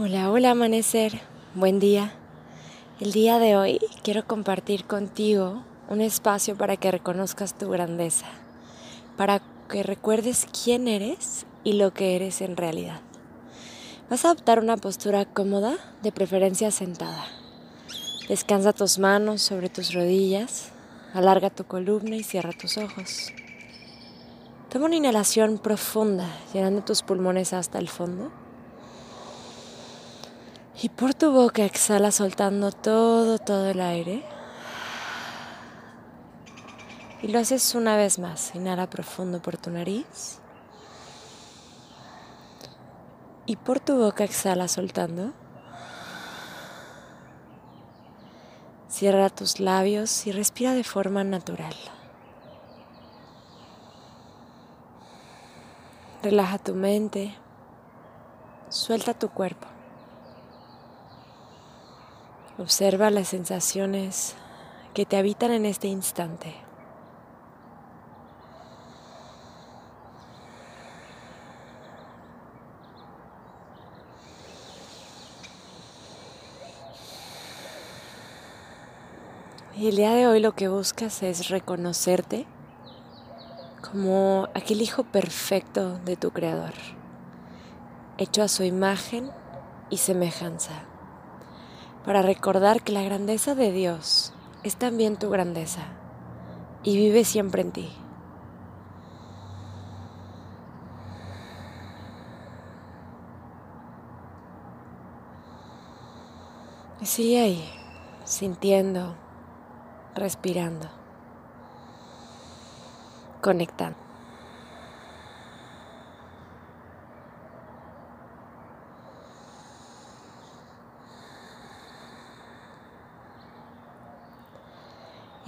Hola, hola amanecer, buen día. El día de hoy quiero compartir contigo un espacio para que reconozcas tu grandeza, para que recuerdes quién eres y lo que eres en realidad. Vas a adoptar una postura cómoda, de preferencia sentada. Descansa tus manos sobre tus rodillas, alarga tu columna y cierra tus ojos. Toma una inhalación profunda, llenando tus pulmones hasta el fondo. Y por tu boca exhala soltando todo, todo el aire. Y lo haces una vez más. Inhala profundo por tu nariz. Y por tu boca exhala soltando. Cierra tus labios y respira de forma natural. Relaja tu mente. Suelta tu cuerpo. Observa las sensaciones que te habitan en este instante. Y el día de hoy lo que buscas es reconocerte como aquel hijo perfecto de tu creador, hecho a su imagen y semejanza para recordar que la grandeza de Dios es también tu grandeza y vive siempre en ti. Y sigue ahí, sintiendo, respirando, conectando.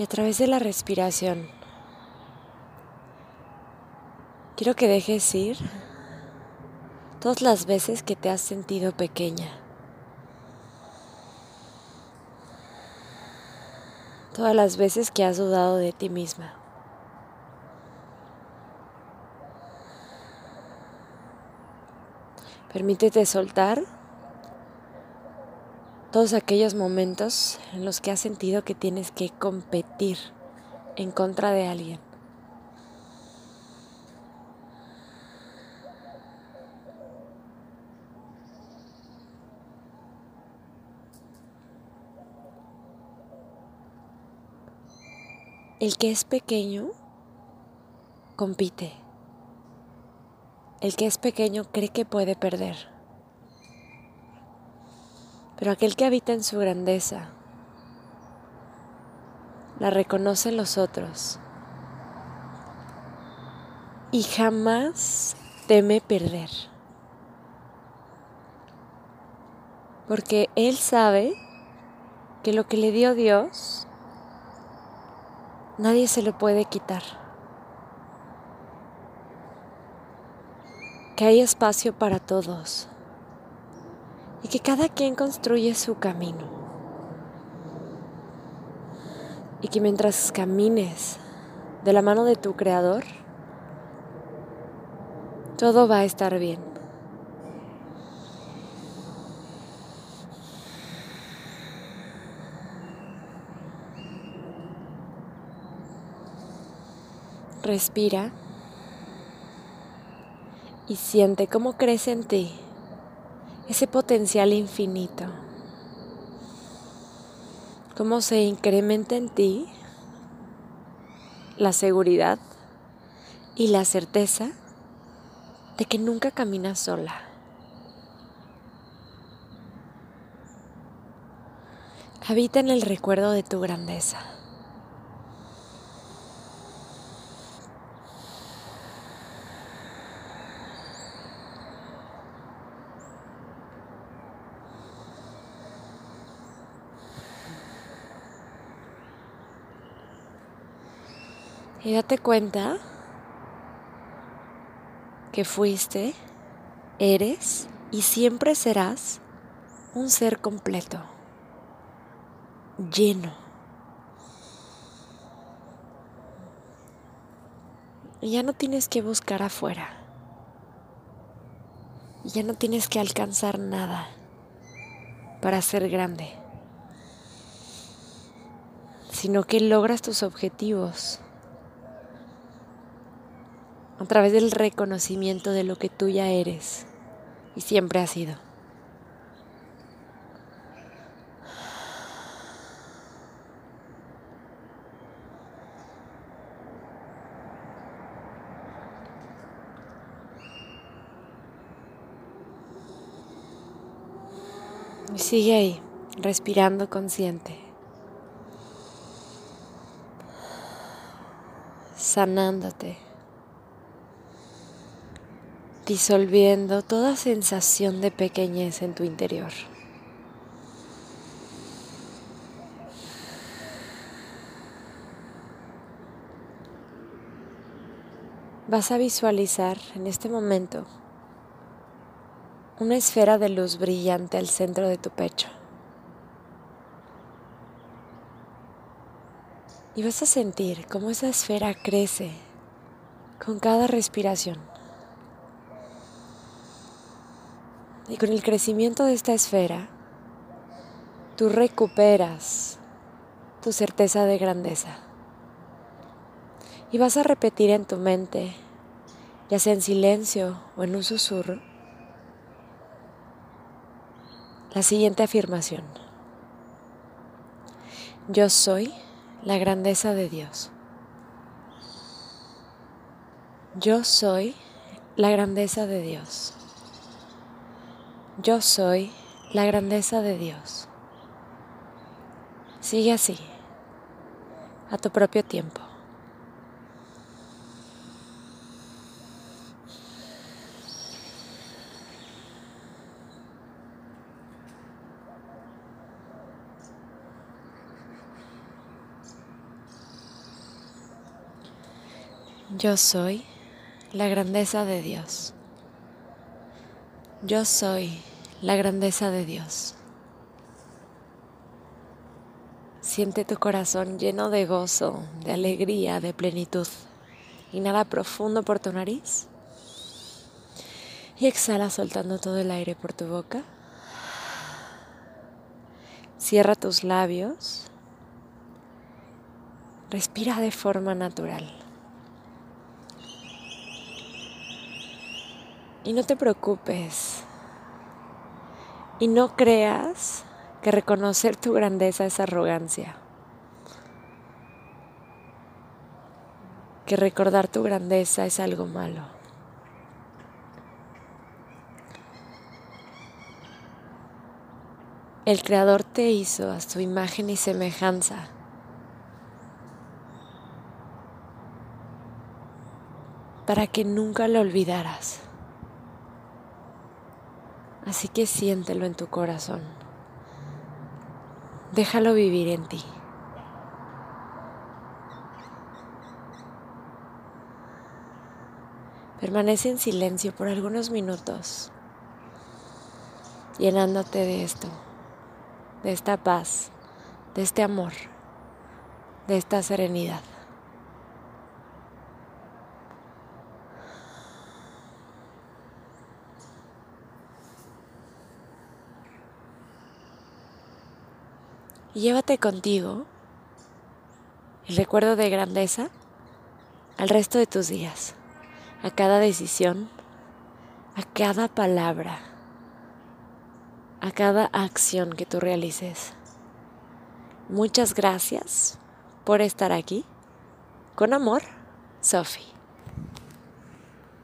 Y a través de la respiración, quiero que dejes ir todas las veces que te has sentido pequeña. Todas las veces que has dudado de ti misma. Permítete soltar todos aquellos momentos en los que has sentido que tienes que competir en contra de alguien. El que es pequeño compite. El que es pequeño cree que puede perder. Pero aquel que habita en su grandeza la reconoce los otros y jamás teme perder. Porque él sabe que lo que le dio Dios nadie se lo puede quitar. Que hay espacio para todos y que cada quien construye su camino. Y que mientras camines de la mano de tu creador, todo va a estar bien. Respira y siente cómo crece en ti ese potencial infinito. Cómo se incrementa en ti la seguridad y la certeza de que nunca caminas sola. Habita en el recuerdo de tu grandeza. Y date cuenta que fuiste, eres y siempre serás un ser completo, lleno. Ya no tienes que buscar afuera. Ya no tienes que alcanzar nada. para ser grande, sino que logras tus objetivos a través del reconocimiento de lo que tú ya eres y siempre has sido. Y sigue ahí, respirando consciente. Sanándote. Disolviendo toda sensación de pequeñez en tu interior. Vas a visualizar en este momento una esfera de luz brillante al centro de tu pecho. Y vas a sentir cómo esa esfera crece con cada respiración. Y con el crecimiento de esta esfera, tú recuperas tu certeza de grandeza. Y vas a repetir en tu mente, ya sea en silencio o en un susurro, la siguiente afirmación. Yo soy la grandeza de Dios. Yo soy la grandeza de Dios. Yo soy la grandeza de Dios. Sigue así, a tu propio tiempo. Yo soy la grandeza de Dios. Yo soy la grandeza de Dios. Siente tu corazón lleno de gozo, de alegría, de plenitud. Inhala profundo por tu nariz y exhala soltando todo el aire por tu boca. Cierra tus labios. Respira de forma natural. Y no te preocupes. Y no creas que reconocer tu grandeza es arrogancia. Que recordar tu grandeza es algo malo. El Creador te hizo a su imagen y semejanza. para que nunca lo olvidaras. Así que siéntelo en tu corazón. Déjalo vivir en ti. Permanece en silencio por algunos minutos, llenándote de esto, de esta paz, de este amor, de esta serenidad. Y llévate contigo el recuerdo de grandeza al resto de tus días, a cada decisión, a cada palabra, a cada acción que tú realices. Muchas gracias por estar aquí. Con amor, Sophie.